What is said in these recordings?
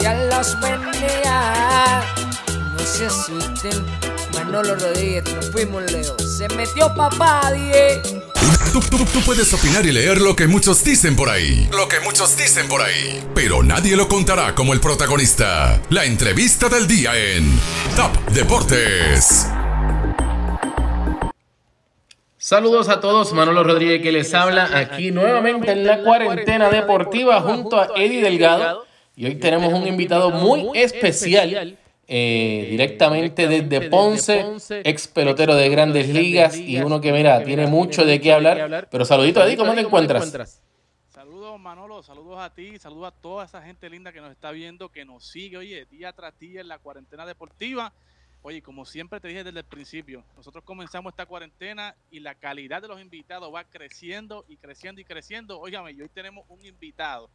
Ya los bendiga. No se asusten. Manolo Rodríguez, nos fuimos Leo. Se metió papá, die. Tú, tú- tú puedes opinar y leer lo que muchos dicen por ahí. Lo que muchos dicen por ahí. Pero nadie lo contará como el protagonista. La entrevista del día en Top Deportes. Saludos a todos, Manolo Rodríguez que les habla aquí nuevamente en la cuarentena deportiva junto a Eddie Delgado. Y hoy tenemos un invitado muy especial, eh, directamente desde Ponce, ex pelotero de grandes ligas y uno que, mira, tiene mucho de qué hablar. Pero saludito, Eddie, ¿cómo te encuentras? Saludos Manolo, saludos a ti, saludos a toda esa gente linda que nos está viendo, que nos sigue, oye, día tras día en la cuarentena deportiva. Oye, como siempre te dije desde el principio, nosotros comenzamos esta cuarentena y la calidad de los invitados va creciendo y creciendo y creciendo. Óigame, y hoy tenemos un invitado.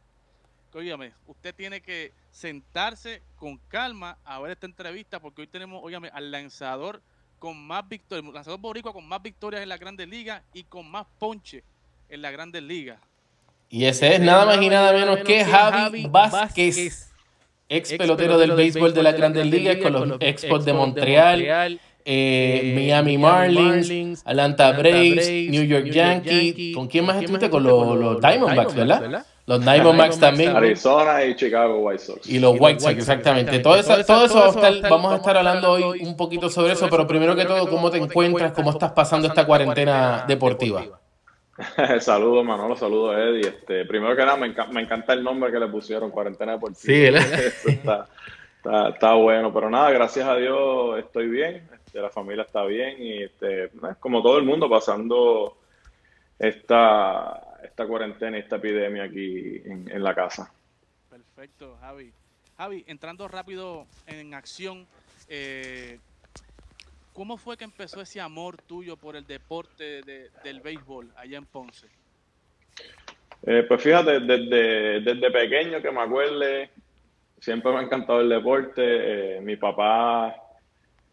Que, Óigame, usted tiene que sentarse con calma a ver esta entrevista porque hoy tenemos, óigame, al lanzador con más victorias, lanzador boricua con más victorias en la Grandes Ligas y con más ponche en la Grandes Ligas. Y ese es nada más y nada menos que Javi Vázquez. ex pelotero del béisbol de las grandes ligas con los Expos de Montreal, eh, Miami Marlins, Atlanta Braves, New York Yankees. ¿Con quién más estuviste? Con los, los Diamondbacks, ¿verdad? Los Diamondbacks también. Arizona y Chicago White Sox. Y los White Sox, exactamente. Todo eso, todo eso va a estar- vamos a estar hablando hoy un poquito sobre eso, pero primero que todo, ¿cómo te encuentras? ¿Cómo estás pasando esta cuarentena deportiva? saludos Manolo, saludos Eddie. Este, primero que nada, me, enca- me encanta el nombre que le pusieron, Cuarentena Deportiva. Sí, está, está, está bueno, pero nada, gracias a Dios estoy bien, este, la familia está bien y este, como todo el mundo pasando esta, esta cuarentena y esta epidemia aquí en, en la casa. Perfecto, Javi. Javi, entrando rápido en acción, eh, ¿cómo fue que empezó ese amor tuyo por el deporte de- del béisbol allá en Ponce? Eh, pues fíjate, desde, desde pequeño que me acuerde, siempre me ha encantado el deporte. Eh, mi papá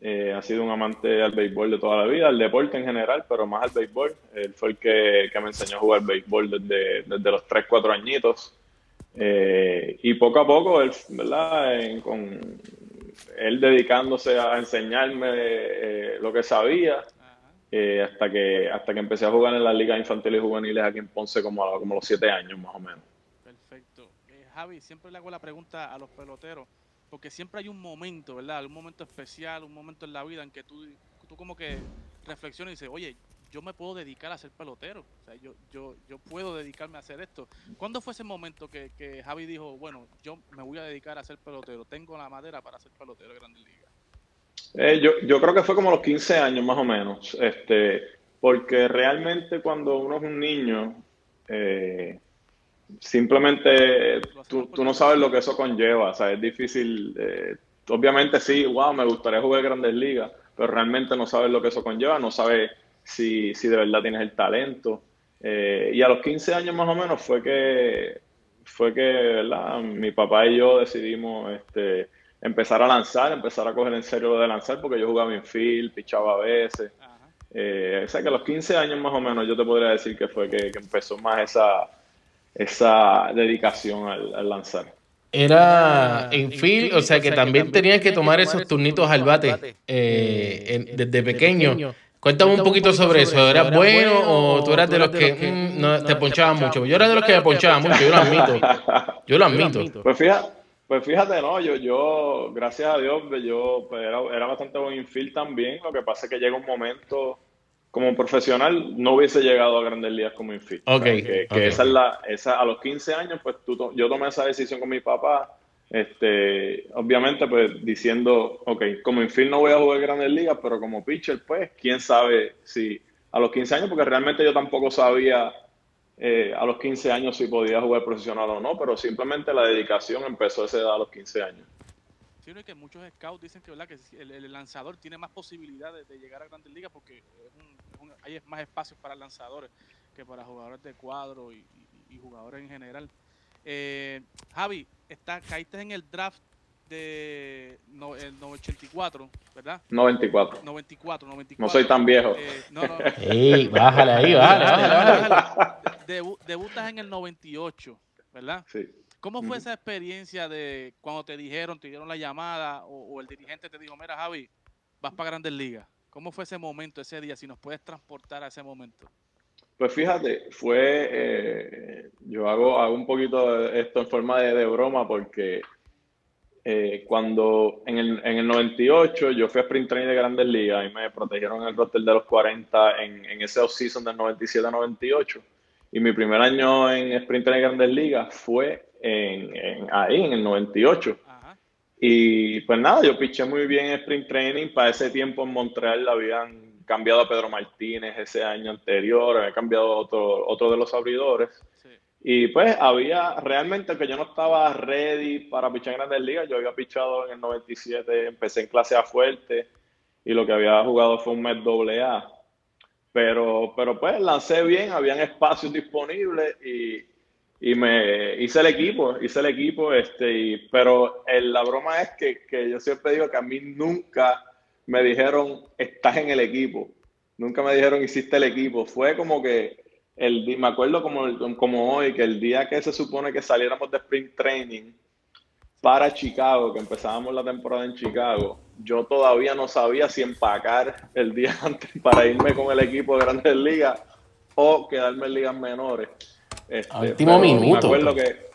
eh, ha sido un amante del béisbol de toda la vida, el deporte en general, pero más al béisbol. Él fue el que, que me enseñó a jugar béisbol desde, desde los 3, 4 añitos. Eh, y poco a poco, él, ¿verdad? En- con él dedicándose a enseñarme eh, lo que sabía, eh, hasta que hasta que empecé a jugar en las ligas infantiles y juveniles aquí en Ponce como a, como los siete años más o menos. Perfecto. Eh, Javi, siempre le hago la pregunta a los peloteros, porque siempre hay un momento, ¿verdad? Un momento especial, un momento en la vida en que tú, tú como que reflexionas y dices, oye, yo me puedo dedicar a ser pelotero, o sea, yo, yo, yo puedo dedicarme a hacer esto. ¿Cuándo fue ese momento que, que Javi dijo, bueno, yo me voy a dedicar a ser pelotero, tengo la madera para ser pelotero de Grandes Ligas? Eh, yo, yo creo que fue como los 15 años más o menos, este, porque realmente cuando uno es un niño, eh, simplemente tú, tú no sabes lo que eso conlleva, o sea, es difícil, eh, obviamente sí, wow, me gustaría jugar Grandes Ligas, pero realmente no sabes lo que eso conlleva, no sabes si, si de verdad tienes el talento. Eh, y a los 15 años más o menos fue que, fue que, ¿verdad? Mi papá y yo decidimos este, empezar a lanzar, empezar a coger en serio lo de lanzar, porque yo jugaba infield, pichaba a veces. Eh, o sea que a los 15 años más o menos yo te podría decir que fue que, que empezó más esa, esa dedicación al, al lanzar. Era en field, o sea que también tenías que tomar esos turnitos al bate eh, en- desde pequeño. Cuéntame un poquito sobre eso. ¿Eras bueno o tú eras de los que mm, no, te ponchaban mucho? Yo era de los que me ponchaban mucho, yo lo admito. Yo lo admito. Pues fíjate, pues fíjate, no, yo, yo, gracias a Dios, yo pues, era, era bastante buen infield también. Lo que pasa es que llega un momento, como profesional, no hubiese llegado a grandes ligas como infield. Ok, O sea, que, que esa es la, esa, a los 15 años, pues tú, yo tomé esa decisión con mi papá. Este, obviamente, pues diciendo, ok, como infield no voy a jugar grandes ligas, pero como pitcher, pues, quién sabe si a los 15 años, porque realmente yo tampoco sabía eh, a los 15 años si podía jugar profesional o no, pero simplemente la dedicación empezó a esa edad a los 15 años. Sí, no, y que muchos scouts dicen que, ¿verdad? que el, el lanzador tiene más posibilidades de llegar a grandes ligas porque es un- es un- hay más espacios para lanzadores que para jugadores de cuadro y, y- y jugadores en general. Eh, Javi, está, caíste en el draft de no, el 84, ¿verdad? 94. 94, 94. No soy tan viejo. Eh, no, no, no. Ey, bájale ahí, bájale, bájale, bájale. Debu- debutas en el 98, ¿verdad? Sí. ¿Cómo fue esa experiencia de cuando te dijeron, te dieron la llamada o, el dirigente te dijo, mira Javi, vas para Grandes Ligas? ¿Cómo fue ese momento, ese día? Si nos puedes transportar a ese momento. Pues fíjate, fue, eh, yo hago, hago un poquito esto en forma de, broma porque eh, cuando en el, en el 98 yo fui a Sprint Training de Grandes Ligas y me protegieron el roster de los 40 en, en ese off-season del 97-98 y mi primer año en Sprint Training de Grandes Ligas fue en, ahí, en el 98. Y pues nada, yo piché muy bien en Sprint Training. Para ese tiempo en Montreal habían cambiado a Pedro Martínez ese año anterior, había cambiado otro, otro de los abridores. Y pues había realmente que yo no estaba ready para pichar en Grandes Ligas. Yo había pichado en el 97, empecé en clase A fuerte y lo que había jugado fue un mes doble A. Pero, pero pues lancé bien, habían espacios disponibles y, y me hice el equipo, hice el equipo, este, y, pero la broma es que, que, yo siempre digo que a mí nunca me dijeron, estás en el equipo, nunca me dijeron, hiciste el equipo, fue como que, el, me acuerdo como, como hoy, que el día que se supone que saliéramos de sprint training para Chicago, que empezábamos la temporada en Chicago, yo todavía no sabía si empacar el día antes para irme con el equipo de Grandes Ligas o quedarme en ligas menores. Este, último minuto. Me acuerdo que,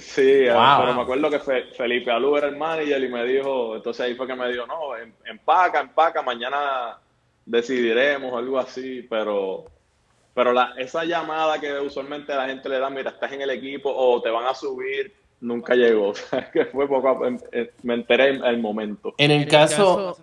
sí, pero me acuerdo que Felipe Alú era el manager y me dijo, entonces ahí fue que me dijo, no, em, empaca, empaca, mañana decidiremos, algo así, pero, pero la, esa llamada que usualmente la gente le da, mira, estás en el equipo o te van a subir, nunca llegó. que fue poco, em, me enteré en el momento. En el caso...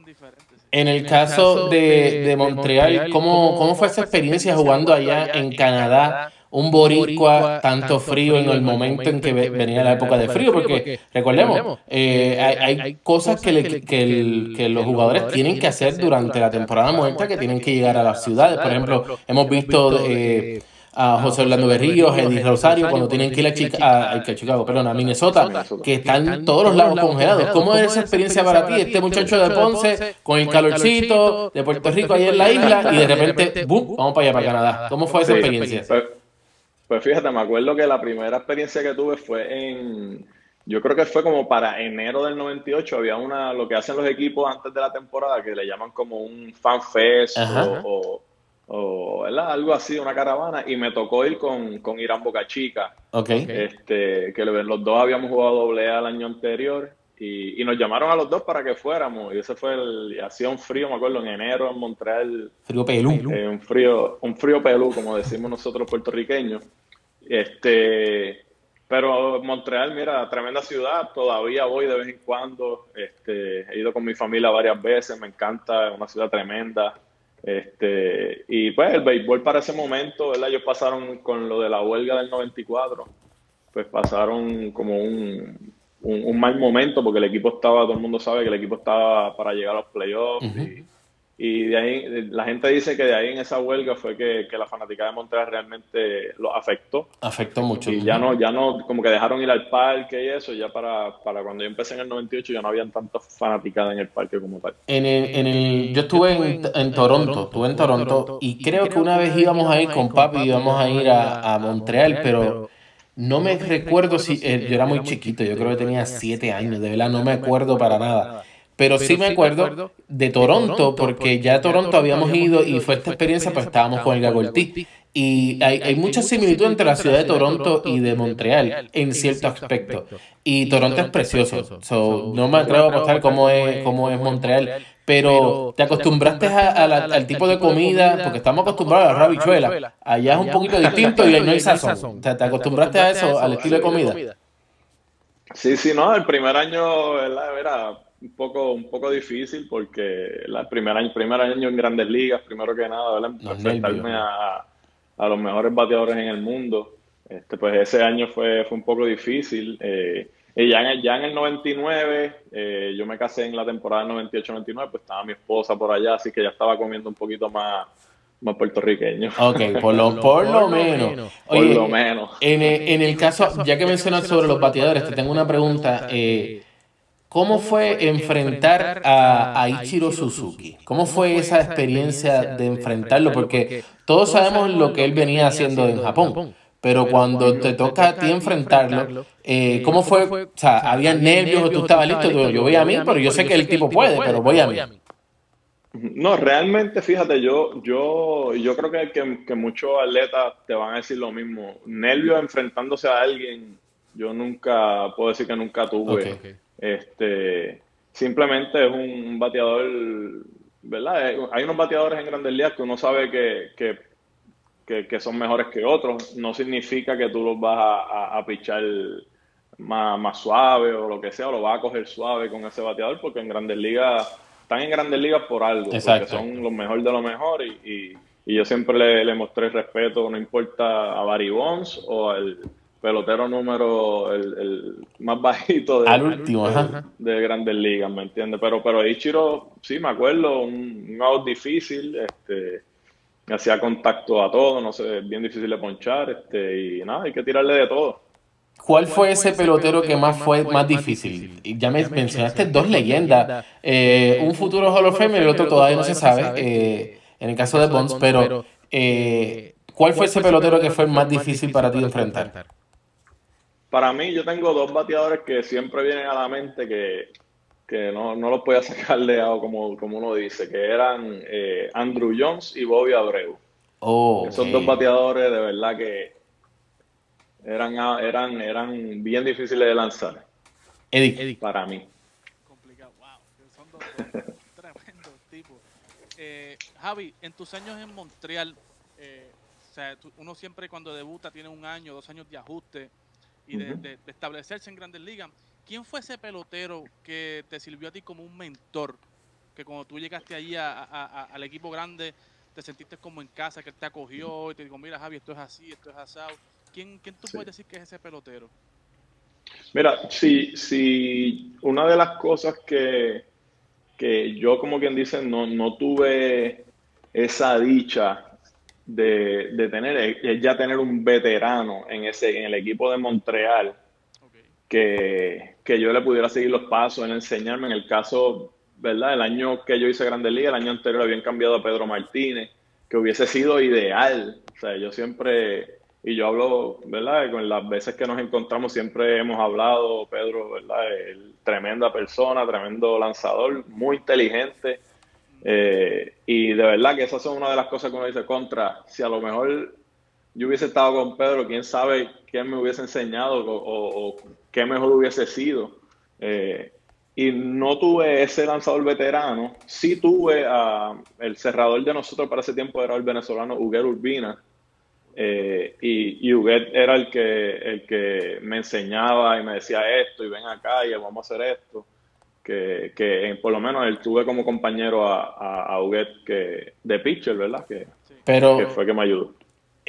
En el caso de, de Montreal, ¿cómo, ¿cómo fue esa experiencia jugando allá en Canadá? Un boricua tanto frío en el momento en que venía la época de frío, porque recordemos, eh, hay, hay, cosas que, que, los jugadores tienen que hacer durante la temporada muerta que tienen que llegar a las ciudades. Por ejemplo, hemos visto eh, a José Orlando Berríos, Eddie Rosario, cuando tienen que ir a, Chica, a, Chicago, perdón, a Minnesota, que están todos los lagos congelados. ¿Cómo es esa experiencia para ti? Este muchacho de Ponce, con el calorcito de Puerto Rico ahí en la isla, y de repente, ¡bum!, vamos para allá, para Canadá. ¿Cómo fue esa experiencia? Pues fíjate, me acuerdo que la primera experiencia que tuve fue en, yo creo que fue como para enero del 98, había una, lo que hacen los equipos antes de la temporada, que le llaman como un fan fest o, o, algo así, una caravana, y me tocó ir con, con Irán Boca Chica. Okay. Este, que los dos habíamos jugado doble A el año anterior y, nos llamaron a los dos para que fuéramos. Y ese fue el. Hacía un frío, me acuerdo, en enero en Montreal. Frío pelú. Eh, un, frío, un frío pelú, como decimos nosotros puertorriqueños. Este. Pero Montreal, mira, tremenda ciudad, todavía voy de vez en cuando, este, he ido con mi familia varias veces, me encanta, es una ciudad tremenda. Este, y pues el béisbol para ese momento, ¿verdad? Ellos pasaron con lo de la huelga del 94, pues pasaron como un, un, mal momento porque el equipo estaba, todo el mundo sabe que el equipo estaba para llegar a los playoffs y, de ahí la gente dice que de ahí en esa huelga fue que, la fanática de Montreal realmente lo afectó. Afectó mucho. Y ya no, ya no, como que dejaron ir al parque y eso, ya para, para cuando yo empecé en el 98 ya no habían tantas fanaticadas en el parque como tal. En el, en el, yo estuve en, en Toronto, estuve en Toronto y creo que una vez íbamos a ir con papi, íbamos a ir a, a Montreal, pero no me recuerdo si. Eh, yo era muy chiquito, yo creo que tenía siete años, de verdad, no me acuerdo para nada. Pero sí me acuerdo de Toronto, porque ya a Toronto habíamos ido y fue esta experiencia, pues estábamos con el Gagoltí. Y hay, hay mucha similitud entre la ciudad de Toronto y de Montreal en cierto aspecto. Y Toronto es precioso. no me atrevo a apostar cómo es, cómo es Montreal. Pero te acostumbraste al tipo de comida, porque estamos acostumbrados a la rabichuela. Allá es un poquito distinto y no hay sazón. O sea, te acostumbraste a eso, al estilo de comida. Sí, sí, no, el primer año era un poco, un poco difícil porque el primer año, primer año en grandes ligas, primero que nada, enfrentarme a, a los mejores bateadores en el mundo. Este, pues ese año fue, fue un poco difícil. Eh, y ya en, el, ya en el 99, eh, yo me casé en la temporada 98-99, pues estaba mi esposa por allá, así que ya estaba comiendo un poquito más, más puertorriqueño. Ok, por lo, por lo menos. por lo menos. En el, en el caso, ya que mencionas sobre los bateadores, te tengo una pregunta. Eh, ¿Cómo fue enfrentar a, Ichiro Suzuki? ¿Cómo fue esa experiencia de enfrentarlo? Porque todos sabemos lo que él venía haciendo en Japón, pero cuando te toca a ti enfrentarlo, eh, ¿cómo fue? O sea, ¿había nervios o tú estabas listo? Yo voy a mí, pero yo sé que el tipo puede, pero voy a mí. No, realmente, fíjate, yo, yo, yo creo que, que, que, muchos atletas te van a decir lo mismo. Nervios enfrentándose a alguien, yo nunca, puedo decir que nunca tuve. Este, simplemente es un, bateador, ¿verdad? Eh, hay unos bateadores en grandes ligas que uno sabe que, que, son mejores que otros. No significa que tú los vas a, a, pichar más, más suave o lo que sea, o lo vas a coger suave con ese bateador, porque en grandes ligas están en grandes ligas por algo, porque son los mejores de lo mejor y, y, yo siempre le, le, mostré respeto, no importa a Barry Bonds o al pelotero número el, más bajito de, al último, de, grandes ligas, ¿me entiendes? Pero, pero Ichiro, sí, me acuerdo, un, un out difícil, este, hacía contacto a todo, no sé, bien difícil de ponchar, este, y nada, hay que tirarle de todo. ¿Cuál fue ese pelotero que más fue más difícil? Ya me mencionaste dos leyendas, eh, un futuro Hall of Fame y el otro todavía no se sabe, eh, en el caso de Bonds, pero eh, ¿cuál fue ese pelotero que fue más difícil para ti de enfrentar? Para mí, yo tengo dos bateadores que siempre vienen a la mente que, que no, no los podía sacar de lado, como, como uno dice, que eran Andrew Jones y Bobby Abreu. Oh, Esos dos bateadores de verdad que eran, eran, eran bien difíciles de lanzar. Eddie. Para mí. Complicado, wow. Son dos, tremendos tipos. Eh, Javi, en tus años en Montreal, eh, o sea, uno siempre cuando debuta tiene un año, dos años de ajuste y de, establecerse en grandes ligas. ¿Quién fue ese pelotero que te sirvió a ti como un mentor? Que cuando tú llegaste allí al equipo grande, te sentiste como en casa, que él te acogió y te dijo, mira Javi, esto es así, esto es asado. ¿Quién, quién tú puedes decir que es ese pelotero? Mira, si, si una de las cosas que, que yo, como quien dice, no, no tuve esa dicha de, de, tener, es ya tener un veterano en, ese, en el equipo de Montreal que, que, yo le pudiera seguir los pasos, en enseñarme. En el caso, ¿verdad? El año que yo hice Grande Liga, el año anterior habían cambiado a Pedro Martínez, que hubiese sido ideal. O sea, yo siempre y yo hablo, ¿verdad? Con las veces que nos encontramos siempre hemos hablado, Pedro, ¿verdad? tremenda persona, tremendo lanzador, muy inteligente. Eh, y de verdad que esas son una de las cosas que uno dice contra. Si a lo mejor yo hubiese estado con Pedro, quién sabe qué me hubiese enseñado o, qué mejor hubiese sido. Eh, y no tuve ese lanzador veterano, sí tuve a el cerrador de nosotros para ese tiempo era el venezolano Huguer Urbina, eh, y, y Huguet era el que, el que me enseñaba y me decía esto y ven acá y vamos a hacer esto. Que, que por lo menos él tuve como compañero a, a, Huguet que, de pitcher, ¿verdad? Que, Pero, que fue que me ayudó.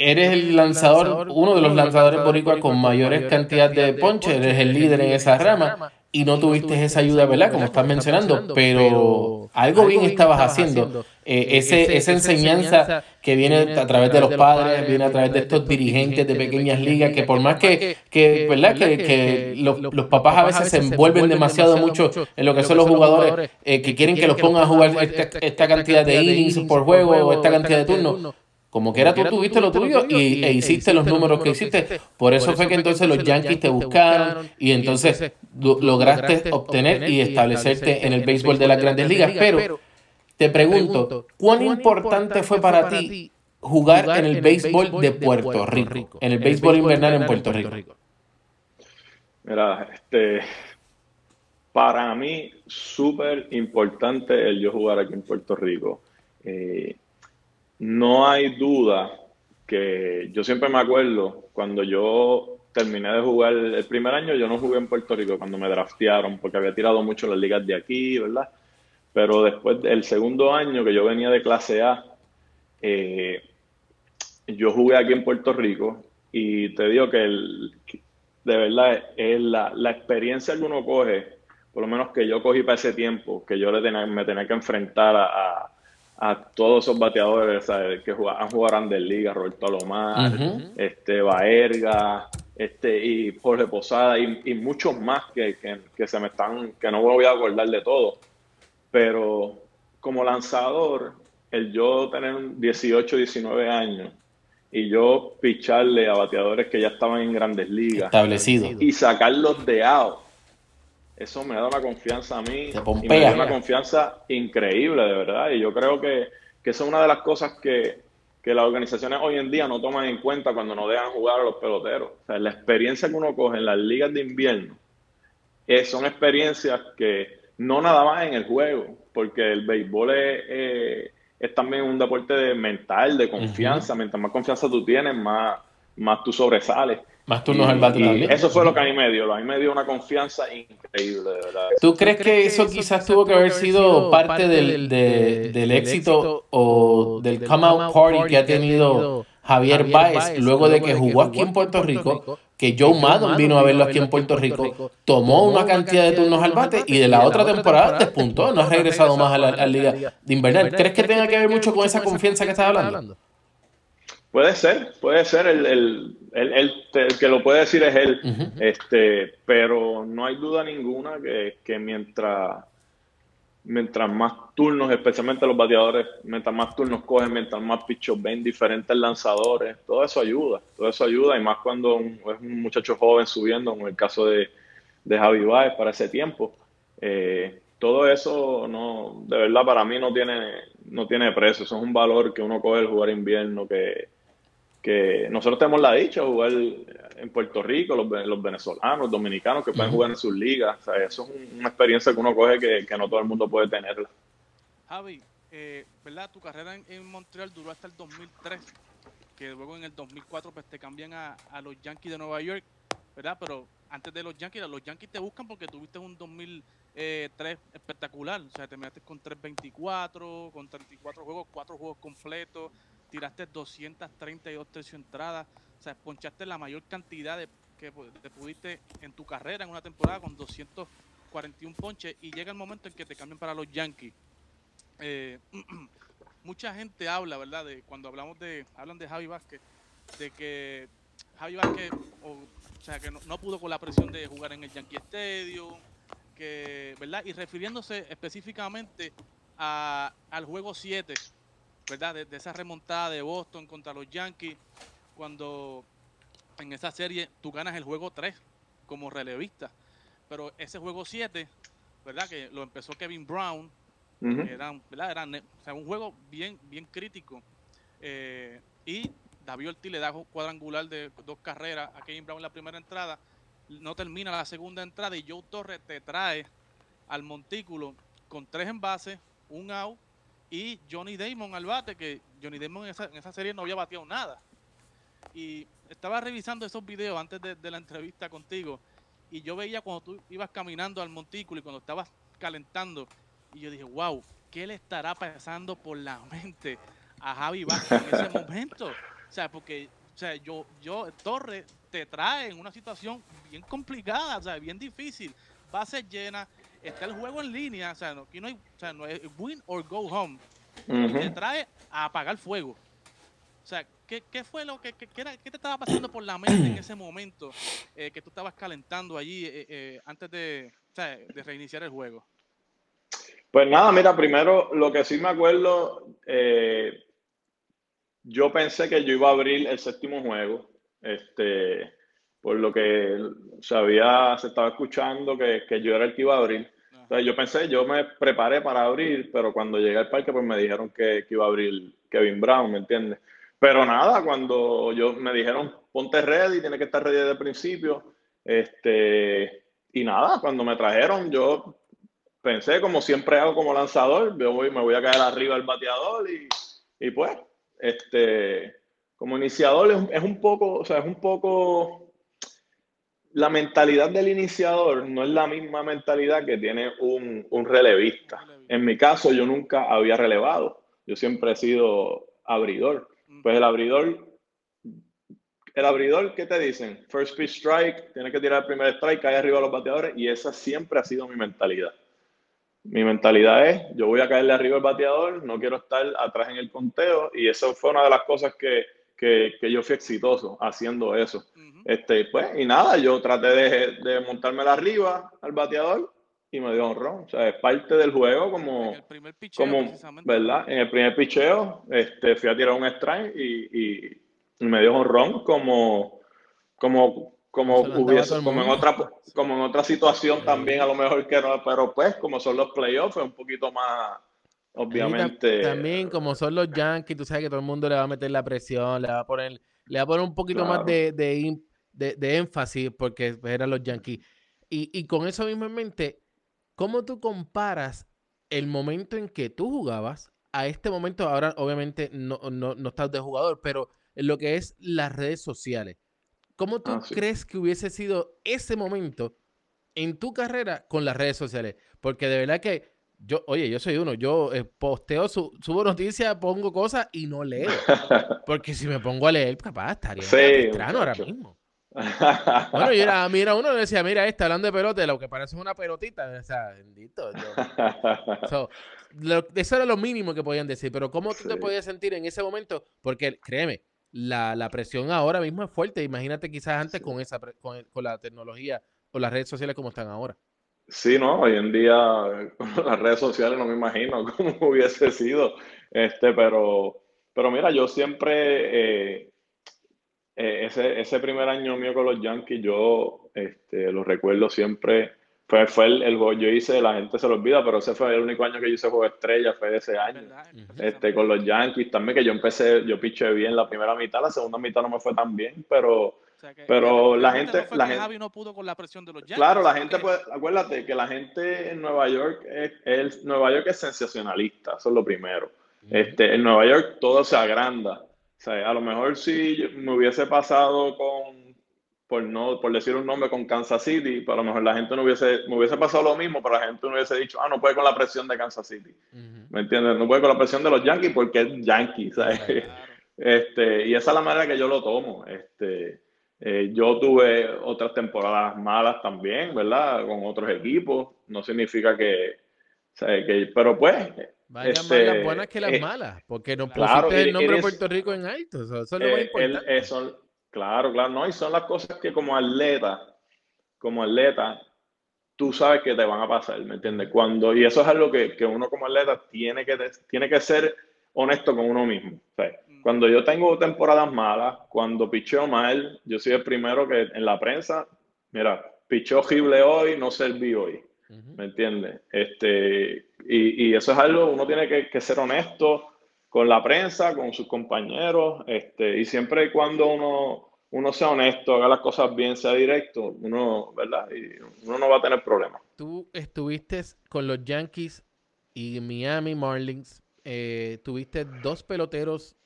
Eres el lanzador, uno de los lanzadores boricuas con mayores cantidades de ponches, eres el líder en esa rama. y no tuviste esa ayuda, ¿verdad? Como estás mencionando, pero algo bien estabas haciendo. Eh, ese, esa enseñanza que viene a través de los padres, viene a través de estos dirigentes de pequeñas ligas, que por más que, que ¿verdad? Que, que los, los, papás a veces se envuelven demasiado mucho en lo que son los jugadores, eh, que quieren que los pongan a jugar esta, esta cantidad de innings por juego o esta cantidad de turnos como que era tú tuviste lo tuyo y, e hiciste los números que hiciste. Por eso fue que entonces los Yankees te buscaron y entonces lograste obtener y establecerte en el béisbol de las grandes ligas. Pero te pregunto, ¿cuán importante fue para ti jugar en el béisbol de Puerto Rico? En el béisbol invernal en Puerto Rico. Mira, este, para mí súper importante el yo jugar aquí en Puerto Rico. Eh, no hay duda que yo siempre me acuerdo cuando yo terminé de jugar el primer año, yo no jugué en Puerto Rico cuando me draftearon porque había tirado mucho las ligas de aquí, ¿verdad? Pero después del segundo año que yo venía de clase A, eh, yo jugué aquí en Puerto Rico y te digo que, de verdad es la, experiencia que uno coge, por lo menos que yo cogí para ese tiempo, que yo le tenía, me tenía que enfrentar a todos esos bateadores que han jugado Grandes Ligas, Roberto Alomar, este, Baerga, este, y Jorge Posada, y, muchos más que, que, se me están, que no voy a acordar de todo. Pero como lanzador, el yo tener 18, 19 años y yo picharle a bateadores que ya estaban en grandes ligas. Establecido. Y sacarlos de out. Eso me da una confianza a mí. Y me da una confianza increíble, de verdad. Y yo creo que, que eso es una de las cosas que, que las organizaciones hoy en día no toman en cuenta cuando no dejan jugar a los peloteros. O sea, la experiencia que uno coge en las ligas de invierno eh, son experiencias que no nada más en el juego, porque el béisbol es, eh, es también un deporte de mental, de confianza. Mientras más confianza tú tienes, más, más tú sobresales. Más turnos Y- al bate también. Eso fue lo que a mí me dio. A mí me dio una confianza increíble, de verdad. ¿Tú crees que eso quizás tuvo que haber sido parte del, de- del éxito o del come out party que ha tenido Javier Baez luego de que jugó aquí en Puerto Rico? Que Joe Maddon vino a verlo aquí en Puerto Rico, tomó una cantidad de turnos al bate y de la otra temporada despuntó, no ha regresado más a la, a la liga de invernal. ¿Crees que tenga que ver mucho con esa confianza que estás hablando? Puede ser, puede ser. El, el, el- el- el que lo puede decir es él. Este, pero no hay duda ninguna que, que mientras, mientras más turnos, especialmente los bateadores, mientras más turnos cogen, mientras más pichos ven diferentes lanzadores, todo eso ayuda. Todo eso ayuda. Y más cuando un- es un muchacho joven subiendo, como el caso de, de Javi Baez para ese tiempo. Eh, todo eso no, de verdad para mí no tiene, no tiene precio. Eso es un valor que uno coge el jugar invierno que, que nosotros tenemos la dicha de jugar en Puerto Rico, los, los venezolanos, los dominicanos que pueden jugar en sus ligas. O sea, eso es un- una experiencia que uno coge que, que no todo el mundo puede tenerla. Javi, eh, ¿verdad? Tu carrera en, en Montreal duró hasta el 2003, que luego en el 2004 pues te cambian a, a los Yankees de Nueva York, ¿verdad? Pero antes de los Yankees, los Yankees te buscan porque tuviste un 2003 espectacular, o sea, te metiste con 324, con 34 juegos, 4 juegos completos, tiraste 232 tercio entradas, o sea, ponchaste la mayor cantidad de que te pudiste en tu carrera en una temporada con 241 ponches y llega el momento en que te cambian para los Yankees eh, mucha gente habla, ¿verdad? De cuando hablamos de, hablan de Javi Vázquez, de que Javi Vázquez, o, sea, que no, no pudo con la presión de jugar en el Yankee Stadium, que, ¿verdad? Y refiriéndose específicamente a- al juego 7, ¿verdad? De, de esa remontada de Boston contra los Yankees, cuando en esa serie tú ganas el juego 3 como relevista, pero ese juego 7, ¿verdad? Que lo empezó Kevin Brown, Ujú. eran, ¿verdad? Eran, o sea, un juego bien, bien crítico. Eh, y David Ortiz le da un cuadrangular de dos carreras a Kevin Brown en la primera entrada. No termina la segunda entrada y Joe Torres te trae al montículo con tres envases, un out y Johnny Damon al bate, que Johnny Damon en esa, en esa serie no había bateado nada. Y estaba revisando esos videos antes de, de la entrevista contigo y yo veía cuando tú ibas caminando al montículo y cuando estabas calentando y yo dije, wow, ¿qué le estará pasando por la mente a Javi Vázquez en ese momento? O sea, porque o sea, yo, yo, Torres te trae en una situación bien complicada, o sea, bien difícil. Bases llenas, está el juego en línea, o sea, no, aquí no hay, o sea, no es win or go home. Y te trae a apagar fuego. O sea, ¿qué, qué fue lo que, que- qué era- qué te estaba pasando por la mente en ese momento eh, que tú estabas calentando allí eh, eh, antes de, o sea, de reiniciar el juego? Pues nada, mira, primero lo que sí me acuerdo, yo pensé que yo iba a abrir el séptimo juego, este, por lo que se había, se estaba escuchando que, que yo era el que iba a abrir. Entonces yo pensé, yo me preparé para abrir, pero cuando llegué al parque pues me dijeron que, que iba a abrir Kevin Brown, ¿me entiendes? Pero nada, cuando yo me dijeron, ponte ready, tienes que estar ready desde el principio, este, y nada, cuando me trajeron, yo pensé, como siempre hago como lanzador, yo voy, me voy a caer arriba del bateador y, y pues, este, como iniciador es, es un poco, o sea, es un poco, la mentalidad del iniciador no es la misma mentalidad que tiene un, un relevista. En mi caso, yo nunca había relevado, yo siempre he sido abridor. Pues el abridor, el abridor, ¿qué te dicen? First pitch strike, tienes que tirar el primer strike, cae arriba a los bateadores y esa siempre ha sido mi mentalidad. Mi mentalidad es, yo voy a caerle arriba al bateador, no quiero estar atrás en el conteo y eso fue una de las cosas que, que, que yo fui exitoso haciendo eso. Ujú. Este, pues, y nada, yo traté de, de montármela arriba al bateador y me dio un ron. O sea, es parte del juego como, En el primer picheo, como. ¿verdad? En el primer picheo, este, fui a tirar un strike y, y, me dio honrón como, como, como hubiese, como en otra, como en otra situación también a lo mejor que no, pero pues como son los playoffs es un poquito más, obviamente. También como son los Yankees, tú sabes que todo el mundo le va a meter la presión, le va a poner, le va a poner un poquito más de, de, énfasis porque eran los Yankees. Y, y con eso mismo en mente, ¿cómo tú comparas el momento en que tú jugabas a este momento, ahora obviamente no, no, no estás de jugador, pero en lo que es las redes sociales. ¿Cómo tú ah, crees que hubiese sido ese momento en tu carrera con las redes sociales? Porque de verdad que yo, oye, yo soy uno, yo eh, posteo, subo noticias, pongo cosas y no leo. Porque si me pongo a leer, capaz estaría sí, ahora mismo. bueno, y era, mira, uno le decía, mira, está hablando de pelota, lo que parece una pelotita. O sea, bendito. eso era lo mínimo que podían decir, pero ¿cómo tú te podías sentir en ese momento? Porque créeme, la, la, presión ahora mismo es fuerte. Imagínate quizás antes con, esa, con, con, la tecnología o las redes sociales como están ahora. Sí, no, hoy en día con las redes sociales no me imagino cómo hubiese sido. Este, pero, pero mira, yo siempre, eh, eh, ese, ese primer año mío con los Yankees, yo este, lo recuerdo siempre fue, fue el, el yo hice, la gente se lo olvida, pero ese fue el único año que yo hice juego estrella, fue de ese año. Este, con los Yankees también, que yo empecé, yo piché bien la primera mitad, la segunda mitad no me fue tan bien, pero, pero la gente... la gente no pudo con la presión de los Yankees. Claro, la gente puede, acuérdate que la gente en Nueva York, es, Nueva York es sensacionalista, eso es lo primero. Este, en Nueva York todo se agranda. O sea, a lo mejor si me hubiese pasado con por no por decir un nombre con Kansas City, pero a lo mejor la gente no hubiese, me hubiese pasado lo mismo, pero la gente no hubiese dicho, ah, no puede con la presión de Kansas City. ¿Me entiendes? No puede con la presión de los Yankees porque es Yankee, ¿sabes? Este, y esa es la manera que yo lo tomo. Este, eh, yo tuve otras temporadas malas también, ¿verdad? Con otros equipos. No significa que, que pero pues. Vayan más las este, buenas que las eh, malas, porque no pusiste el nombre de Puerto Rico en alto. Eso, es lo más eh, importante. Claro, claro, no, y son las cosas que como atleta, como atleta, tú sabes que te van a pasar, ¿me entiendes? Cuando, y eso es algo que, que uno como atleta tiene que, tiene que ser honesto con uno mismo. Mm. Cuando yo tengo temporadas malas, cuando picheo mal, yo soy el primero que en la prensa, mira, pichó horrible hoy, no serví hoy. ¿Me entiendes? Este, y, y, eso es algo, uno tiene que, que, ser honesto con la prensa, con sus compañeros, este, y siempre y cuando uno, uno sea honesto, haga las cosas bien, sea directo, uno, ¿verdad? Y uno no va a tener problemas. Tú estuviste con los Yankees y Miami Marlins, eh, tuviste dos peloteros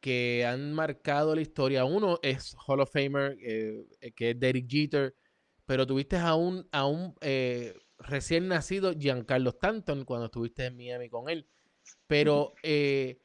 que han marcado la historia. Uno es Hall of Famer, eh, que es Derek Jeter, pero tuviste a un, a un eh, recién nacido Giancarlo Stanton cuando estuviste en Miami con él. Pero eh,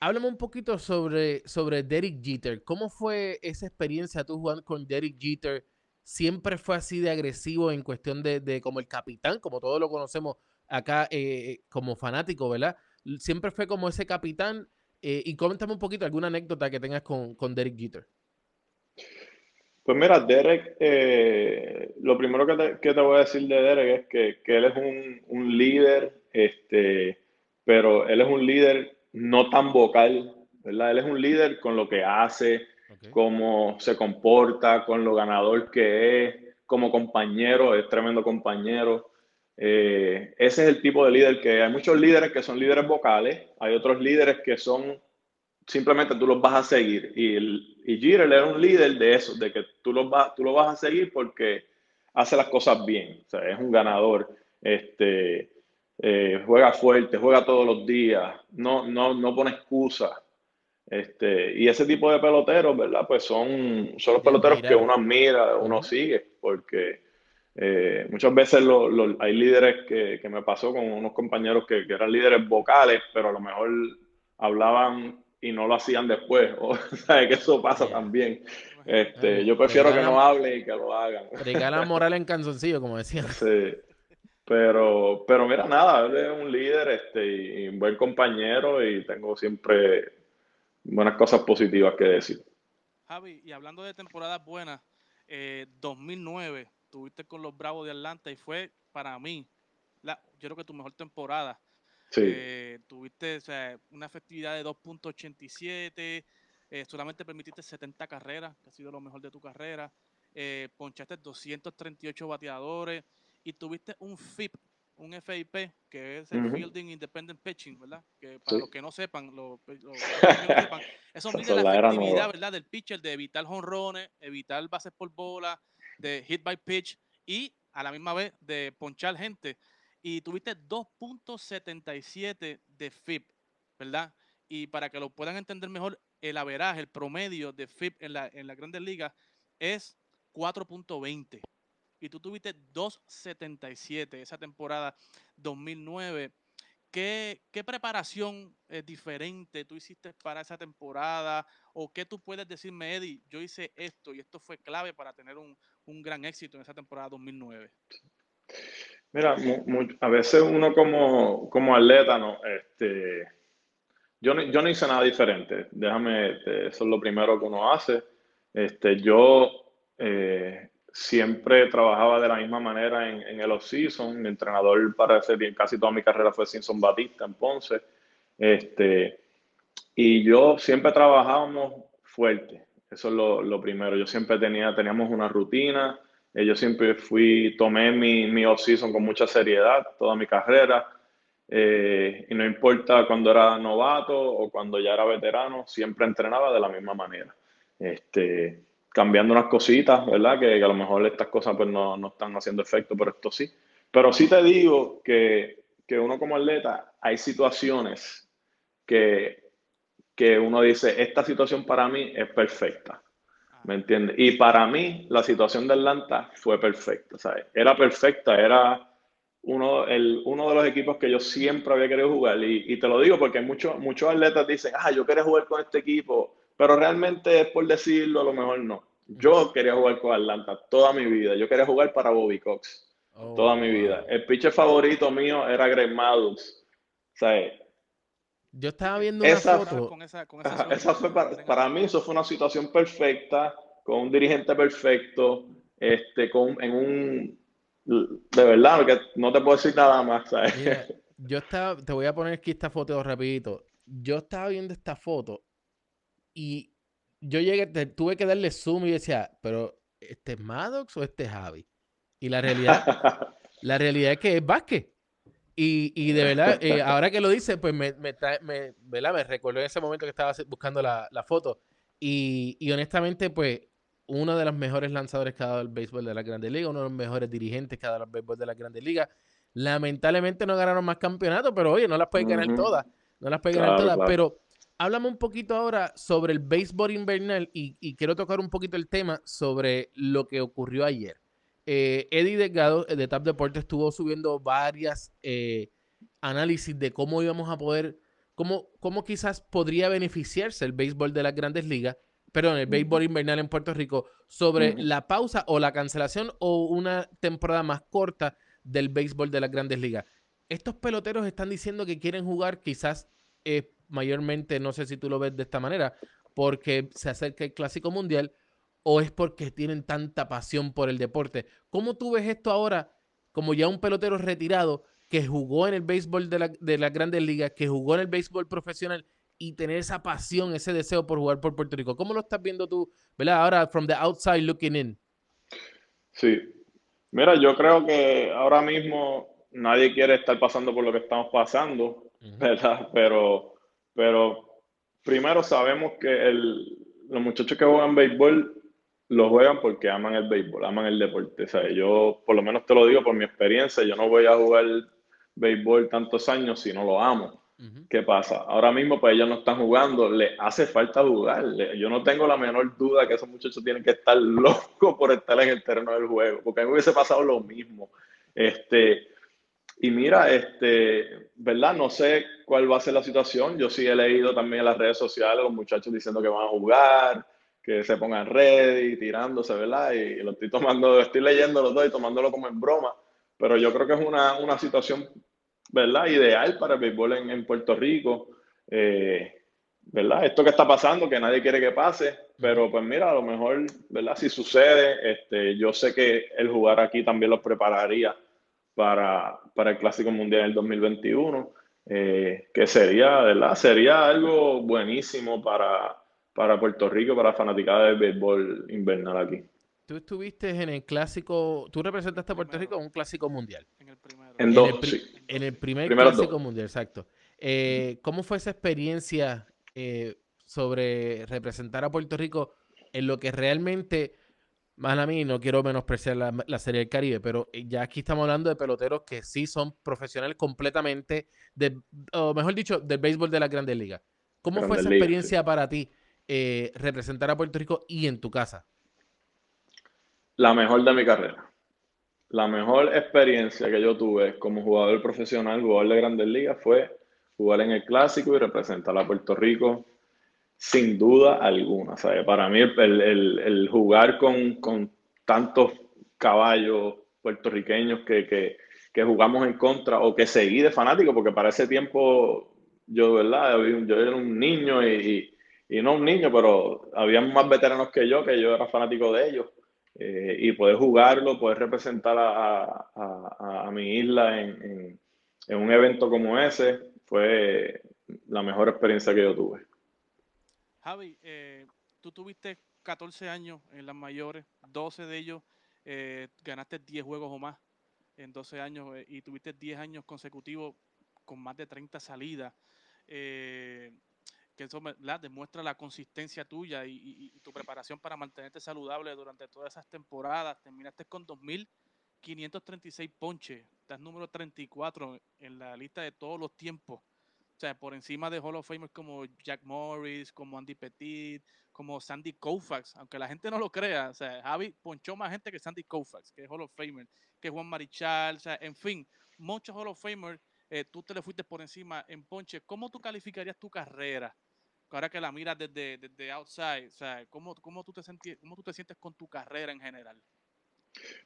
háblame un poquito sobre, sobre Derek Jeter. ¿Cómo fue esa experiencia tú jugando con Derek Jeter? ¿Siempre fue así de agresivo en cuestión de, como el capitán, como todos lo conocemos acá eh, como fanático, ¿verdad? Siempre fue como ese capitán. Eh, y coméntame un poquito alguna anécdota que tengas con, con Derek Jeter. Pues mira, Derek, eh, lo primero que te, que te, voy a decir de Derek es que, que él es un, un líder, este, pero él es un líder no tan vocal, ¿verdad? Él es un líder con lo que hace, cómo se comporta, con lo ganador que es, como compañero, es tremendo compañero. Eh, ese es el tipo de líder que hay muchos líderes que son líderes vocales, hay otros líderes que son simplemente tú los vas a seguir. Y, el, y era un líder de eso, de que tú, los vas, tú lo vas a seguir porque hace las cosas bien, o sea, es un ganador. Este, eh, juega fuerte, juega todos los días, no, no, no pone excusas. Este, y ese tipo de peloteros, ¿verdad? Pues son, son los peloteros que uno admira, uno sigue, porque eh, muchas veces hay líderes que, que, me pasó con unos compañeros que, que, eran líderes vocales, pero a lo mejor hablaban y no lo hacían después. O sea, que eso pasa también. Este, yo prefiero que no hable y que lo hagan. Regala moral en canzoncillo, como decían. Sí. Pero, pero mira, nada, él es un líder este, y, un buen compañero y tengo siempre buenas cosas positivas que decir. Javi, y hablando de temporadas buenas, 2009 eh, tuviste con los Bravos de Atlanta y fue para mí, la, yo creo que tu mejor temporada. Sí. Eh, tuviste una efectividad de 2.87, eh, solamente permitiste 70 carreras, que ha sido lo mejor de tu carrera, eh, ponchaste 238 bateadores y tuviste un FIP, un FIP, que es el Fielding Independent Pitching, ¿verdad? Que para los que no sepan, lo, eso mide la efectividad, ¿verdad? Del pitcher de evitar jonrones, evitar bases por bola, de hit by pitch y a la misma vez de ponchar gente. Y tuviste 2.77 de FIP, ¿verdad? Y para que lo puedan entender mejor, el averaje, el promedio de FIP en la, en la Grandes Ligas es 4.20 y tú tuviste 2.77 esa temporada 2009. ¿Qué, ¿Qué, preparación eh, diferente tú hiciste para esa temporada? ¿O qué tú puedes decirme, Eddie? Yo hice esto y esto fue clave para tener un, un gran éxito en esa temporada 2009. Mira, a veces uno como, como atleta, no, este, yo, no, yo no hice nada diferente. Déjame, eso es lo primero que uno hace. Este, yo eh, siempre trabajaba de la misma manera en, en el off-season. Mi entrenador para casi toda mi carrera fue Simpson Batista en Ponce. Este, y yo siempre trabajábamos fuerte. Eso es lo, lo primero. Yo siempre tenía, teníamos una rutina. Eh, yo siempre fui, tomé mi, mi off-season con mucha seriedad, toda mi carrera. Eh, y no importa cuando era novato o cuando ya era veterano, siempre entrenaba de la misma manera. Este, cambiando unas cositas, ¿verdad? Que, a lo mejor estas cosas pues no, no, están haciendo efecto, pero esto sí. Pero sí te digo que, que uno como atleta, hay situaciones que, que uno dice, esta situación para mí es perfecta. ¿Me entiendes? Y para mí la situación de Atlanta fue perfecta, ¿sabes? Era perfecta, era uno, el, uno de los equipos que yo siempre había querido jugar. Y, y te lo digo porque muchos, muchos atletas dicen, ah, yo quería jugar con este equipo pero realmente es por decirlo, a lo mejor no. Yo quería jugar con Atlanta toda mi vida. Yo quería jugar para Bobby Cox oh, toda mi vida. El pitcher favorito mío era Greg Maddux. Sea, yo estaba viendo una foto. esa, fue para, mí, eso fue una situación perfecta, con un dirigente perfecto, este, con, en un. De verdad, que no te puedo decir nada más. yo estaba, te voy a poner aquí esta foto rapidito. Yo estaba viendo esta foto y yo llegué, tuve que darle zoom y decía, pero ¿este es Maddox o este es Javi? Y la realidad, la realidad es que es Vázquez. Y, y de verdad, eh, ahora que lo dice, pues me, me, me, ¿verdad? me recordó en ese momento que estaba buscando la, la foto. Y, y, honestamente, pues, uno de los mejores lanzadores que ha dado el béisbol de la Grande Liga, uno de los mejores dirigentes que ha dado el béisbol de la Grande Liga. Lamentablemente no ganaron más campeonatos, pero oye, no las pueden ganar todas. No las pueden ganar todas. Pero háblame un poquito ahora sobre el béisbol invernal y, quiero tocar un poquito el tema sobre lo que ocurrió ayer. Eh, Eddie Delgado de TAP Deportes estuvo subiendo varias eh, análisis de cómo íbamos a poder, cómo, cómo quizás podría beneficiarse el béisbol de las grandes ligas, perdón, el béisbol invernal en Puerto Rico, sobre la pausa o la cancelación o una temporada más corta del béisbol de las grandes ligas. Estos peloteros están diciendo que quieren jugar quizás eh, mayormente, no sé si tú lo ves de esta manera, porque se acerca el Clásico Mundial o es porque tienen tanta pasión por el deporte. ¿Cómo tú ves esto ahora como ya un pelotero retirado que jugó en el béisbol de la, de las grandes ligas, que jugó en el béisbol profesional y tener esa pasión, ese deseo por jugar por Puerto Rico? ¿Cómo lo estás viendo tú, verdad? Ahora, from the outside looking in. Sí. Mira, yo creo que ahora mismo nadie quiere estar pasando por lo que estamos pasando, ¿verdad? Pero pero primero sabemos que los muchachos que juegan béisbol lo juegan porque aman el béisbol, aman el deporte. O sea, yo por lo menos te lo digo por mi experiencia, yo no voy a jugar béisbol tantos años si no lo amo. ¿Qué pasa? Ahora mismo pues ellos no están jugando, le hace falta jugar. yo no tengo la menor duda que esos muchachos tienen que estar locos por estar en el terreno del juego, porque a mí me hubiese pasado lo mismo. Este, y mira, este, ¿verdad? No sé cuál va a ser la situación. Yo sí he leído también en las redes sociales los muchachos diciendo que van a jugar, que se pongan ready, tirándose, ¿verdad? Y, lo estoy tomando, estoy leyendo los dos y tomándolo como en broma. Pero yo creo que es una, una situación, ¿verdad? Ideal para el béisbol en, en Puerto Rico. Eh, ¿verdad? Esto que está pasando, que nadie quiere que pase, pero pues mira, a lo mejor, ¿verdad? Si sucede, este, yo sé que el jugar aquí también los prepararía para, para el Clásico Mundial del 2021, eh, que sería, ¿verdad? Sería algo buenísimo para, para Puerto Rico, para la fanaticada del béisbol invernal aquí. Tú estuviste en el clásico, tú representaste a Puerto Rico en un clásico mundial. En el primero. En En dos, el, pri- sí. en el primer Primero clásico dos. mundial, exacto. Eh, ¿Cómo fue esa experiencia eh, sobre representar a Puerto Rico en lo que realmente, más a mí, no quiero menospreciar la, la Serie del Caribe, pero eh, ya aquí estamos hablando de peloteros que sí son profesionales completamente, de, o mejor dicho, del béisbol de las grandes ligas. ¿Cómo fue esa Ligas, experiencia para ti eh, representar a Puerto Rico y en tu casa? La mejor de mi carrera. La mejor experiencia que yo tuve como jugador profesional, jugador de Grandes Ligas, fue jugar en el Clásico y representar a Puerto Rico sin duda alguna. ¿sabe? Para mí el, el- el jugar con, con tantos caballos puertorriqueños que, que- que jugamos en contra o que seguí de fanático, porque para ese tiempo yo, ¿verdad? Yo era un niño y, y- no un niño, pero habían más veteranos que yo, que yo era fanático de ellos. Eh, y poder jugarlo, poder representar a, mi isla en un evento como ese, fue la mejor experiencia que yo tuve. Javi, eh, tú tuviste 14 años en las mayores, 12 de ellos eh, ganaste 10 juegos o más en 12 años eh, y tuviste 10 años consecutivos con más de 30 salidas. eh, que eso demuestra la consistencia tuya y tu preparación para mantenerte saludable durante todas esas temporadas. Terminaste con 2.536 ponches, estás número 34 en la lista de todos los tiempos. O sea, por encima de Hall of Famers como Jack Morris, como Andy Petit, como Sandy Koufax, aunque la gente no lo crea, o sea, Javi ponchó más gente que Sandy Koufax, que es Hall of Famer, que Juan Marichal, o sea, en fin, muchos Hall of Famers, eh, tú te le fuiste por encima en ponche. ¿Cómo tú calificarías tu carrera? Ahora que la miras desde, desde outside, o sea, ¿cómo, cómo, tú te senti- ¿cómo tú te sientes con tu carrera en general?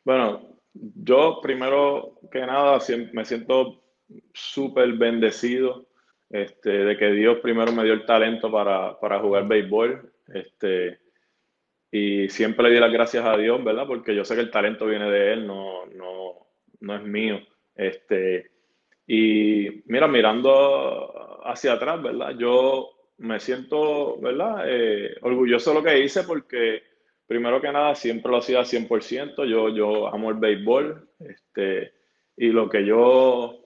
Bueno, yo primero que nada me siento súper bendecido este, de que Dios primero me dio el talento para, para jugar béisbol. Este, y siempre le di las gracias a Dios, ¿verdad? Porque yo sé que el talento viene de Él, no, no, no es mío. Este, y mira, mirando hacia atrás, ¿verdad? Yo me siento, ¿verdad? Eh, orgulloso de lo que hice porque primero que nada siempre lo hacía al 100%. Yo, yo amo el béisbol. Este, y lo que yo,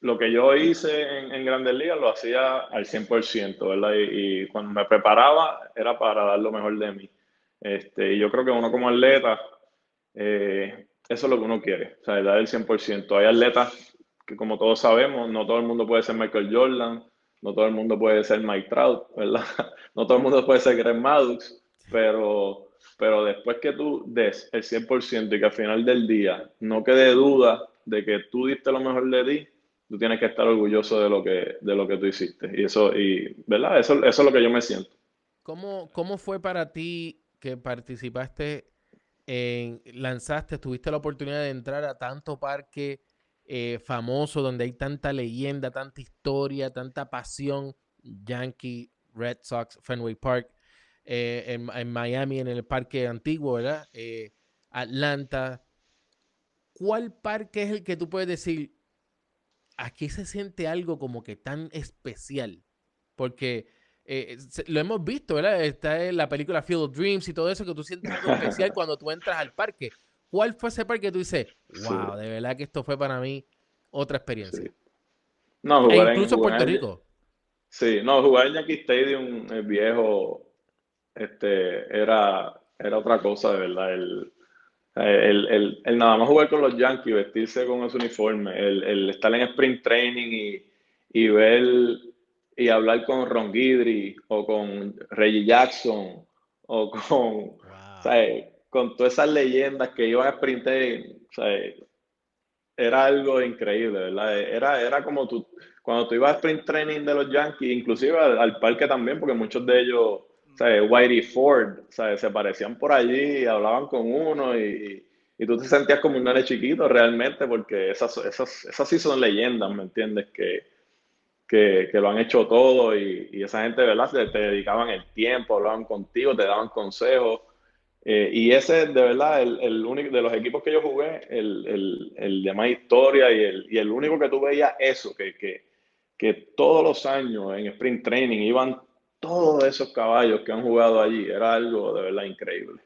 lo que yo hice en, en Grandes Ligas lo hacía al 100%, ¿verdad? Y, y cuando me preparaba era para dar lo mejor de mí. Este, y yo creo que uno como atleta, eh, eso es lo que uno quiere, o sea, dar el 100%. Hay atletas que como todos sabemos, no todo el mundo puede ser Michael Jordan, no todo el mundo puede ser Mike Trout, ¿verdad? No todo el mundo puede ser Greg pero, pero después que tú des el 100% y que al final del día no quede duda de que tú diste lo mejor de ti, tú tienes que estar orgulloso de lo que, de lo que tú hiciste. Y eso, y, ¿verdad? Eso, eso es lo que yo me siento. ¿Cómo, cómo fue para ti que participaste en, lanzaste, tuviste la oportunidad de entrar a tanto parque eh, famoso donde hay tanta leyenda, tanta historia, tanta pasión, Yankee, Red Sox, Fenway Park, eh, en, en Miami, en el parque antiguo, ¿verdad? Eh, Atlanta. ¿Cuál parque es el que tú puedes decir, aquí se siente algo como que tan especial? Porque eh, lo hemos visto, ¿verdad? Está en la película Field of Dreams y todo eso, que tú sientes algo especial cuando tú entras al parque. ¿Cuál fue ese parque que tú dices, wow, de verdad que esto fue para mí otra experiencia? Sí. No, E jugar en- incluso jugar Puerto en- Rico. Sí, no, jugar en Yankee Stadium, el viejo, este, era, era otra cosa, de verdad. El, el, el, el nada más jugar con los Yankees, vestirse con ese uniforme, el, el estar en Spring Training y, y ver y hablar con Ron Guidry o con Reggie Jackson o con, Wow. ¿sabes? Con todas esas leyendas que iban a Spring Training, ¿sabes? era algo increíble, ¿verdad? Era, era como tú, cuando tú ibas a sprint training de los Yankees, inclusive al, parque también, porque muchos de ellos, ¿sabes? Whitey Ford, ¿sabes? Se parecían por allí hablaban con uno y, y tú te sentías como un nene chiquito realmente, porque esas, esas, esas sí son leyendas, ¿me entiendes? Que, que, que lo han hecho todo y, y esa gente, ¿verdad? Te, te dedicaban el tiempo, hablaban contigo, te daban consejos. Eh, y ese, de verdad, el, el único de los equipos que yo jugué, el, el, el de más historia y el, y el único que tú veías eso, que, que, que todos los años en Spring Training iban todos esos caballos que han jugado allí. Era algo de verdad increíble.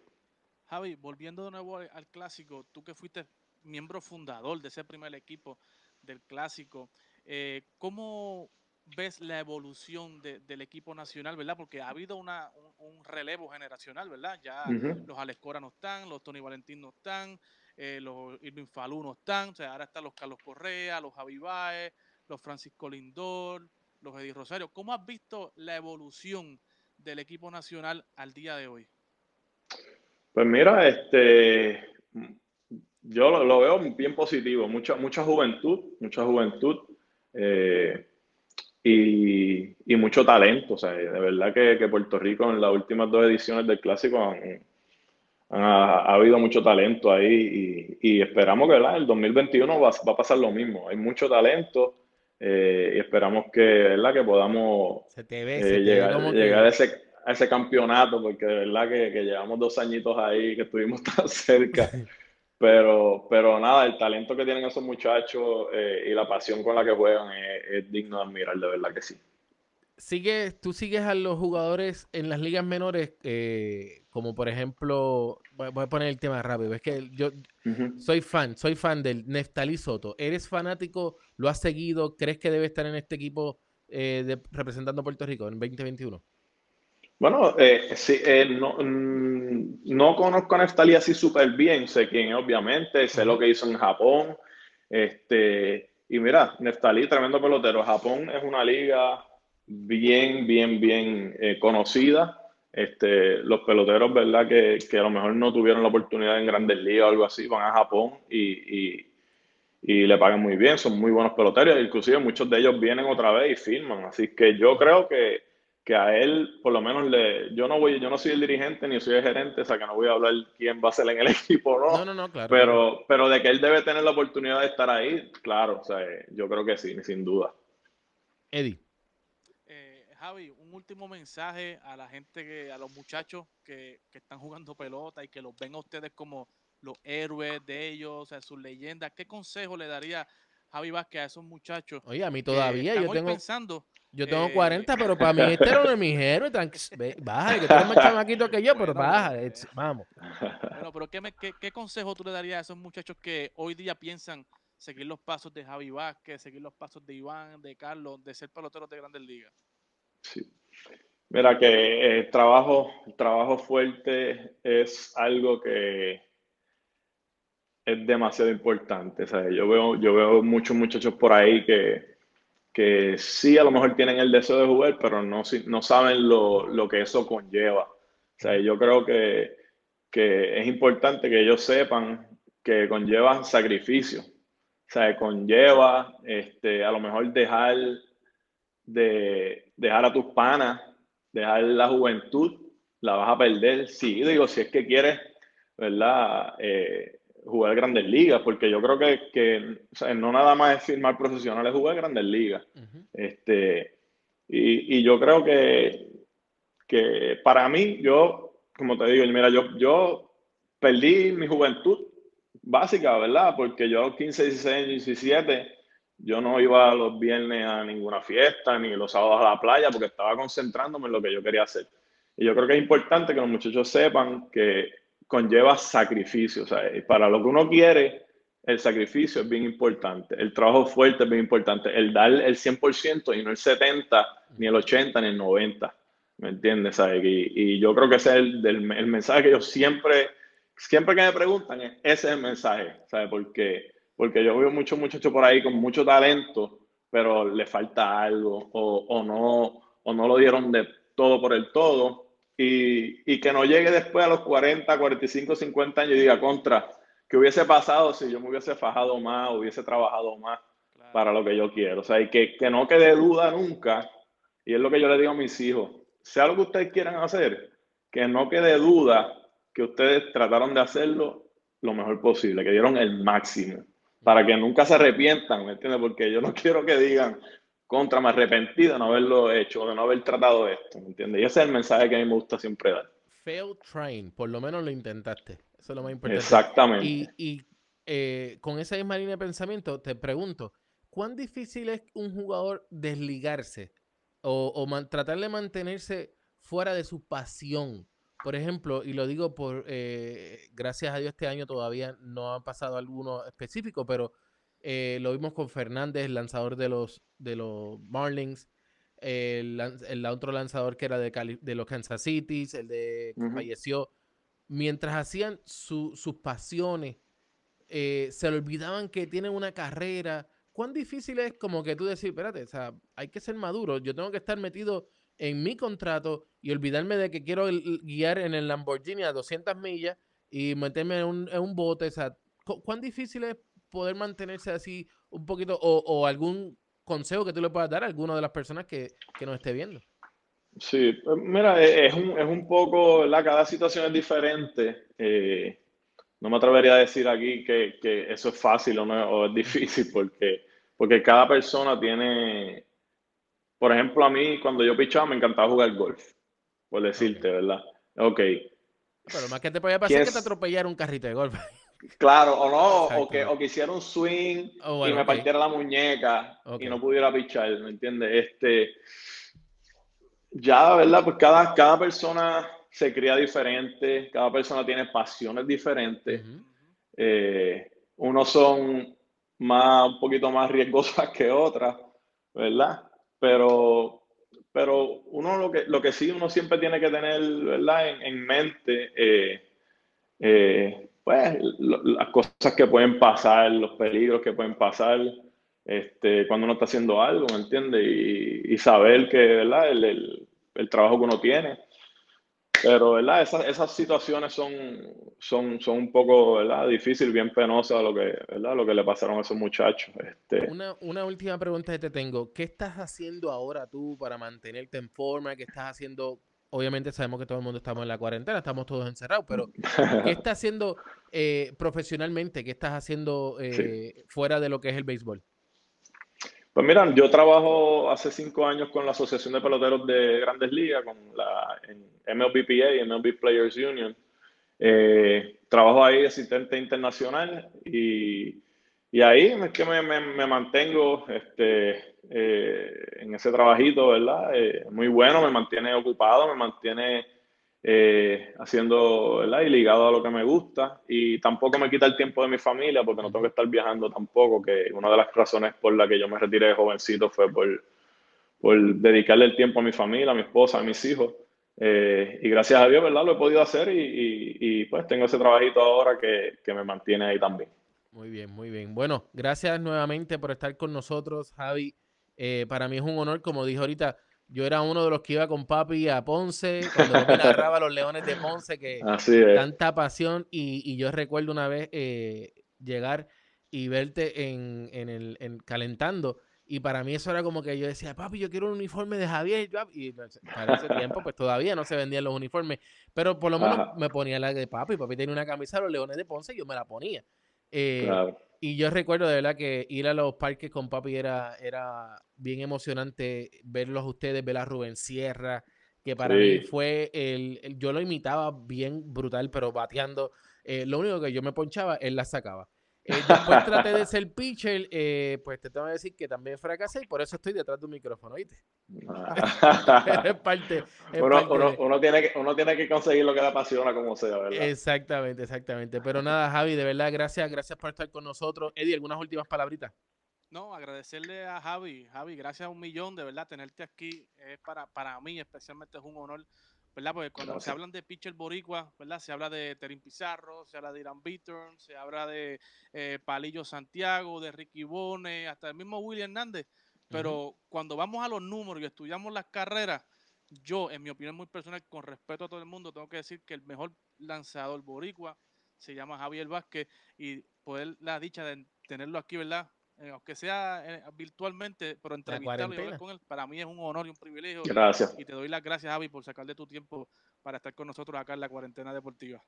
Javi, volviendo de nuevo al clásico, tú que fuiste miembro fundador de ese primer equipo del clásico, eh, ¿cómo ves la evolución del equipo nacional, verdad? Porque ha habido una, un, relevo generacional, ¿verdad? Ya los Alex Cora no están, los Tony Valentín no están, eh, los Irving Falú no están, o sea, ahora están los Carlos Correa, los Javi Baez, los Francisco Lindor, los Eddie Rosario. ¿Cómo has visto la evolución del equipo nacional al día de hoy? Pues mira, este, yo lo, veo bien positivo, mucha, mucha juventud, mucha juventud eh, y, mucho talento. O sea, de verdad que, Puerto Rico en las últimas dos ediciones del Clásico han, ha, habido mucho talento ahí y, esperamos que ¿verdad? el 2021 va, va, a pasar lo mismo. Hay mucho talento eh, y esperamos que, ¿verdad? que podamos eh, llegar, llegar a, ese, a, ese, campeonato, porque de verdad que, que, llevamos dos añitos ahí, que estuvimos tan cerca. Pero, pero nada, el talento que tienen esos muchachos eh, y la pasión con la que juegan es, digno de admirar, de verdad que sí. Sigue, tú sigues a los jugadores en las ligas menores, como por ejemplo, voy, a poner el tema rápido, es que yo soy fan, soy fan del Neftalí Soto. ¿Eres fanático? ¿Lo has seguido? ¿Crees que debe estar en este equipo eh, representando a Puerto Rico en 2021? Bueno, eh, sí, eh, no, mm, no, conozco a Neftalí así súper bien, sé quién obviamente, sé lo que hizo en Japón, este, y mira, Neftalí, tremendo pelotero, Japón es una liga bien, bien, bien conocida, este, los peloteros, ¿verdad? Que, a lo mejor no tuvieron la oportunidad en Grandes Ligas o algo así, van a Japón y, le pagan muy bien, son muy buenos peloteros, inclusive muchos de ellos vienen otra vez y firman, así que yo creo que, a él, por lo menos, le, yo no voy, yo no soy el dirigente ni soy el gerente, o sea que no voy a hablar quién va a ser en el equipo no, no, no, claro. Pero, pero de que él debe tener la oportunidad de estar ahí, claro, o sea, yo creo que sí, sin duda. Eddie. Eh, Javi, último mensaje a la gente, que, a los muchachos que, están jugando pelota y que los ven a ustedes como los héroes de ellos, a sus leyendas? ¿Qué consejo le daría Javi Vázquez a esos muchachos? Oye, a mí todavía yo tengo... Pensando, yo tengo 40, eh, pero para mí este era uno de mis héroes. Baja, que tú eres más chamaquito que yo, pero baja, vamos. Bueno, pero ¿qué, qué, ¿qué, consejo tú le darías a esos muchachos que hoy día piensan seguir los pasos de Javi Vázquez, seguir los pasos de Iván, de Carlos, de ser peloteros de grandes ligas? Sí. Mira que el eh, trabajo, trabajo fuerte es algo que es demasiado importante. Yo, veo, yo veo muchos muchachos por ahí que, que sí a lo mejor tienen el deseo de jugar, pero no, no saben lo, que eso conlleva. O sea, yo creo que, que es importante que ellos sepan que conlleva sacrificio. O sea, conlleva este, a lo mejor dejar de dejar a tus panas dejar la juventud, la vas a perder. Sí, digo, si es que quieres, ¿verdad? Eh, jugar grandes ligas, porque yo creo que, que no nada más es firmar profesional, es jugar grandes ligas. este, y, y, yo creo que, que para mí, yo, como te digo, mira, yo, yo perdí mi juventud básica, ¿verdad? Porque yo a los 15, 16, 17 yo no iba los viernes a ninguna fiesta, ni los sábados a la playa, porque estaba concentrándome en lo que yo quería hacer. Y yo creo que es importante que los muchachos sepan que conlleva sacrificio. O sea, para lo que uno quiere, el sacrificio es bien importante. El trabajo fuerte es bien importante. El dar el 100% y no el 70%, ni el 80%, ni el 90%. ¿Me entiendes? Y, yo creo que ese es el, el, mensaje que yo siempre, siempre que me preguntan, ese es el mensaje. ¿Sabes? Porque porque yo veo muchos muchachos por ahí con mucho talento, pero le falta algo o, no, o no lo dieron de todo por el todo y, y, que no llegue después a los 40, 45, 50 años y diga contra, que hubiese pasado si yo me hubiese fajado más, hubiese trabajado más para lo que yo quiero. O sea, y que, que no quede duda nunca, y es lo que yo le digo a mis hijos, sea lo que ustedes quieran hacer, que no quede duda que ustedes trataron de hacerlo lo mejor posible, que dieron el máximo para que nunca se arrepientan, ¿me entiendes? Porque yo no quiero que digan contra, me arrepentí de no haberlo hecho, de no haber tratado esto, ¿me entiendes? Y ese es el mensaje que a mí me gusta siempre dar. Fail train, por lo menos lo intentaste. Eso es lo más importante. Exactamente. Y, eh, con esa misma línea de pensamiento, te pregunto, ¿cuán difícil es un jugador desligarse o, tratar de mantenerse fuera de su pasión. Por ejemplo, y lo digo por, eh, gracias a Dios este año todavía no ha pasado alguno específico, pero eh, lo vimos con Fernández, el lanzador de los, de los Marlins, el, otro lanzador que era de, de los Kansas City, el de que falleció. Mientras hacían sus pasiones, eh, se le olvidaban que tienen una carrera. ¿Cuán difícil es como que tú decir, espérate, o sea, hay que ser maduro, yo tengo que estar metido en mi contrato y olvidarme de que quiero guiar en el Lamborghini a 200 millas y meterme en un, en un bote? O sea, ¿cuán difícil es poder mantenerse así un poquito o, algún consejo que tú le puedas dar a alguna de las personas que, que nos esté viendo? Sí, pues, mira, e, es un, es un poco, la cada situación es diferente. Eh, no me atrevería a decir aquí que, que eso es fácil o, no, o es difícil, porque, porque cada persona tiene, por ejemplo, a mí cuando yo pichaba me encantaba jugar golf, por decirte, ¿verdad? Ok. Pero más que te podía pasar que te atropellara un carrito de golf. Claro, o no, o que, o que hiciera un swing oh, y me partiera la muñeca y no pudiera pichar, ¿me entiendes? Este, ya, ¿verdad? Pues cada, cada persona se cría diferente, cada persona tiene pasiones diferentes. Eh, unos son más, un poquito más riesgosas que otras, ¿verdad? Pero, pero uno lo que, lo que sí uno siempre tiene que tener, ¿verdad? En, mente, eh, eh, pues las cosas que pueden pasar, los peligros que pueden pasar, este, cuando uno está haciendo algo, ¿me entiendes? Y, saber que, ¿verdad? El, el, trabajo que uno tiene. Pero, ¿verdad? Esas, esas situaciones son, son, son un poco, ¿verdad? Difícil, bien penosa lo que, ¿verdad? Lo que le pasaron a esos muchachos. Este... Una, una última pregunta que te tengo. ¿Qué estás haciendo ahora tú para mantenerte en forma? ¿Qué estás haciendo? Obviamente sabemos que todo el mundo estamos en la cuarentena, estamos todos encerrados, pero ¿qué estás haciendo eh, profesionalmente? ¿Qué estás haciendo eh, fuera de lo que es el béisbol? Pues mira, yo trabajo hace cinco años con la Asociación de Peloteros de Grandes Ligas, con la MLBPA, MLB Players Union. Eh, trabajo ahí asistente internacional y, y ahí es que me, me, mantengo este, eh, en ese trabajito, ¿verdad? Eh, muy bueno, me mantiene ocupado, me mantiene eh, haciendo, ¿verdad? Y ligado a lo que me gusta. Y tampoco me quita el tiempo de mi familia porque no tengo que estar viajando tampoco, que una de las razones por la que yo me retiré de jovencito fue por, por dedicarle el tiempo a mi familia, a mi esposa, a mis hijos. Eh, y gracias a Dios, ¿verdad? Lo he podido hacer y, y, pues tengo ese trabajito ahora que, que me mantiene ahí también. Muy bien, muy bien. Bueno, gracias nuevamente por estar con nosotros, Javi. Eh, para mí es un honor, como dije ahorita, yo era uno de los que iba con papi a Ponce, cuando me narraba los Leones de Ponce, que tanta pasión. Y, yo recuerdo una vez eh, llegar y verte en, en el en, calentando. Y para mí eso era como que yo decía, papi, yo quiero un uniforme de Javier. Y para ese tiempo, pues todavía no se vendían los uniformes. Pero por lo menos me ponía la de papi. Papi tenía una camisa de los Leones de Ponce y yo me la ponía. Eh, y yo recuerdo de verdad que ir a los parques con papi era, era bien emocionante verlos a ustedes, ver a Rubén Sierra, que para mí fue el, yo lo imitaba bien brutal, pero bateando. Eh, lo único que yo me ponchaba, él la sacaba. Eh, después traté de ser pitcher, eh, pues te tengo que decir que también fracasé y por eso estoy detrás de un micrófono, ¿viste? es parte. uno, tiene que, uno tiene que conseguir lo que le apasiona, como sea, ¿verdad? Exactamente, exactamente. Pero nada, Javi, de verdad, gracias, gracias por estar con nosotros. Eddie, ¿algunas últimas palabritas? No, agradecerle a Javi. Javi, gracias a un millón, de verdad, tenerte aquí es para, para mí especialmente es un honor ¿verdad? Porque cuando se hablan de pitcher boricua, ¿verdad? Se habla de Terín Pizarro, se habla de Irán Bittern, se habla de eh, Palillo Santiago, de Ricky Bone, hasta el mismo William Hernández. Pero cuando vamos a los números y estudiamos las carreras, yo, en mi opinión muy personal, con respeto a todo el mundo, tengo que decir que el mejor lanzador boricua se llama Javier Vázquez y poder la dicha de tenerlo aquí, ¿verdad? Eh, aunque sea eh, virtualmente, pero entrevistarlo y hablar con él, para mí es un honor y un privilegio. Gracias. Y te doy las gracias, Javi, por sacar de tu tiempo para estar con nosotros acá en la cuarentena deportiva.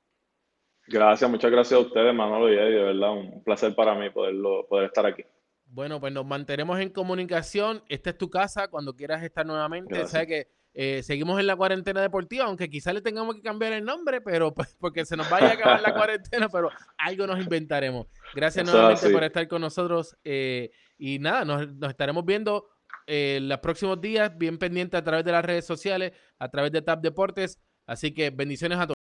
Gracias, muchas gracias a ustedes, Manolo y Eddie, de verdad, un placer para mí poderlo, poder estar aquí. Bueno, pues nos mantenemos en comunicación. Esta es tu casa cuando quieras estar nuevamente. Sabes que eh, seguimos en la cuarentena deportiva, aunque quizás le tengamos que cambiar el nombre, pero pues, porque se nos vaya a acabar la cuarentena, pero algo nos inventaremos. Gracias nuevamente por estar con nosotros. Eh, y nada, nos, estaremos viendo eh, los próximos días, bien pendiente a través de las redes sociales, a través de TAP Deportes. Así que bendiciones a todos.